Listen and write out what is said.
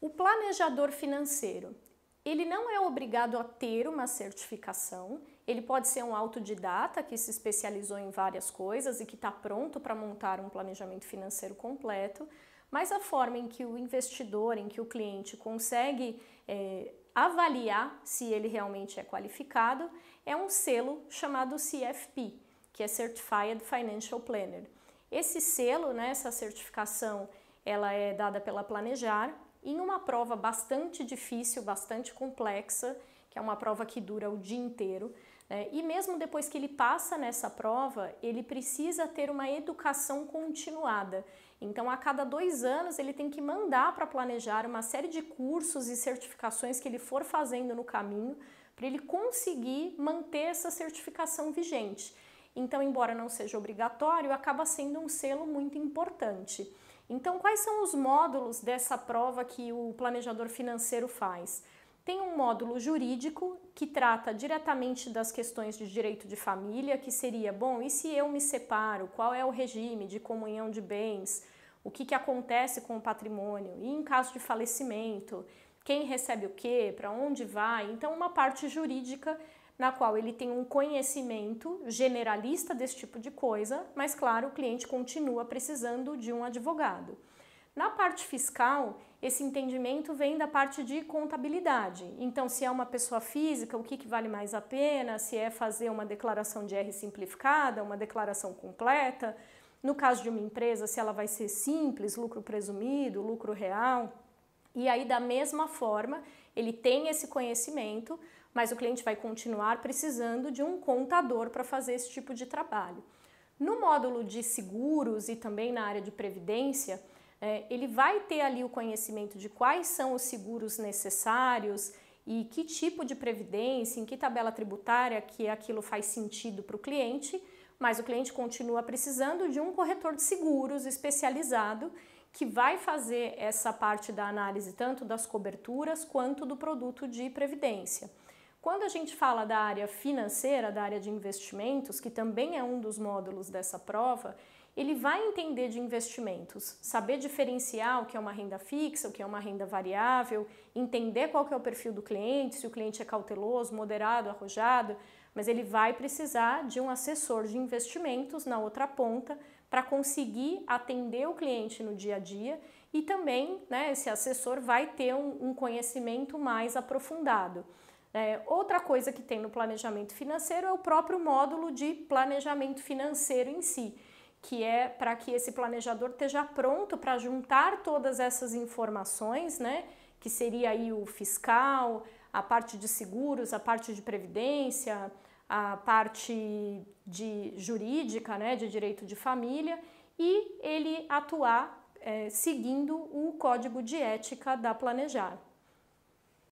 O planejador financeiro, ele não é obrigado a ter uma certificação, ele pode ser um autodidata que se especializou em várias coisas e que está pronto para montar um planejamento financeiro completo, mas a forma em que o investidor, em que o cliente consegue é, avaliar se ele realmente é qualificado é um selo chamado CFP, que é Certified Financial Planner. Esse selo, né, essa certificação, ela é dada pela Planejar em uma prova bastante difícil, bastante complexa, que é uma prova que dura o dia inteiro. Né? E mesmo depois que ele passa nessa prova, ele precisa ter uma educação continuada. Então, a cada dois anos, ele tem que mandar para planejar uma série de cursos e certificações que ele for fazendo no caminho para ele conseguir manter essa certificação vigente. Então, embora não seja obrigatório, acaba sendo um selo muito importante. Então, quais são os módulos dessa prova que o planejador financeiro faz? Tem um módulo jurídico que trata diretamente das questões de direito de família, que seria, bom, e se eu me separo? Qual é o regime de comunhão de bens? O que, que acontece com o patrimônio? E em caso de falecimento, quem recebe o quê? Para onde vai? Então, uma parte jurídica na qual ele tem um conhecimento generalista desse tipo de coisa, mas claro, o cliente continua precisando de um advogado. Na parte fiscal, esse entendimento vem da parte de contabilidade. Então, se é uma pessoa física, o que, que vale mais a pena? Se é fazer uma declaração de R simplificada, uma declaração completa. No caso de uma empresa, se ela vai ser simples, lucro presumido, lucro real. E aí, da mesma forma, ele tem esse conhecimento, mas o cliente vai continuar precisando de um contador para fazer esse tipo de trabalho. No módulo de seguros e também na área de previdência, é, ele vai ter ali o conhecimento de quais são os seguros necessários e que tipo de previdência, em que tabela tributária que aquilo faz sentido para o cliente, mas o cliente continua precisando de um corretor de seguros especializado que vai fazer essa parte da análise tanto das coberturas quanto do produto de previdência. Quando a gente fala da área financeira, da área de investimentos, que também é um dos módulos dessa prova, ele vai entender de investimentos, saber diferenciar o que é uma renda fixa, o que é uma renda variável, entender qual que é o perfil do cliente, se o cliente é cauteloso, moderado, arrojado, mas ele vai precisar de um assessor de investimentos na outra ponta para conseguir atender o cliente no dia a dia e também né, esse assessor vai ter um, um conhecimento mais aprofundado. É, outra coisa que tem no planejamento financeiro é o próprio módulo de planejamento financeiro em si, que é para que esse planejador esteja pronto para juntar todas essas informações, né? Que seria aí o fiscal, a parte de seguros, a parte de previdência, a parte de jurídica, né, de direito de família, e ele atuar é, seguindo o código de ética da Planejar.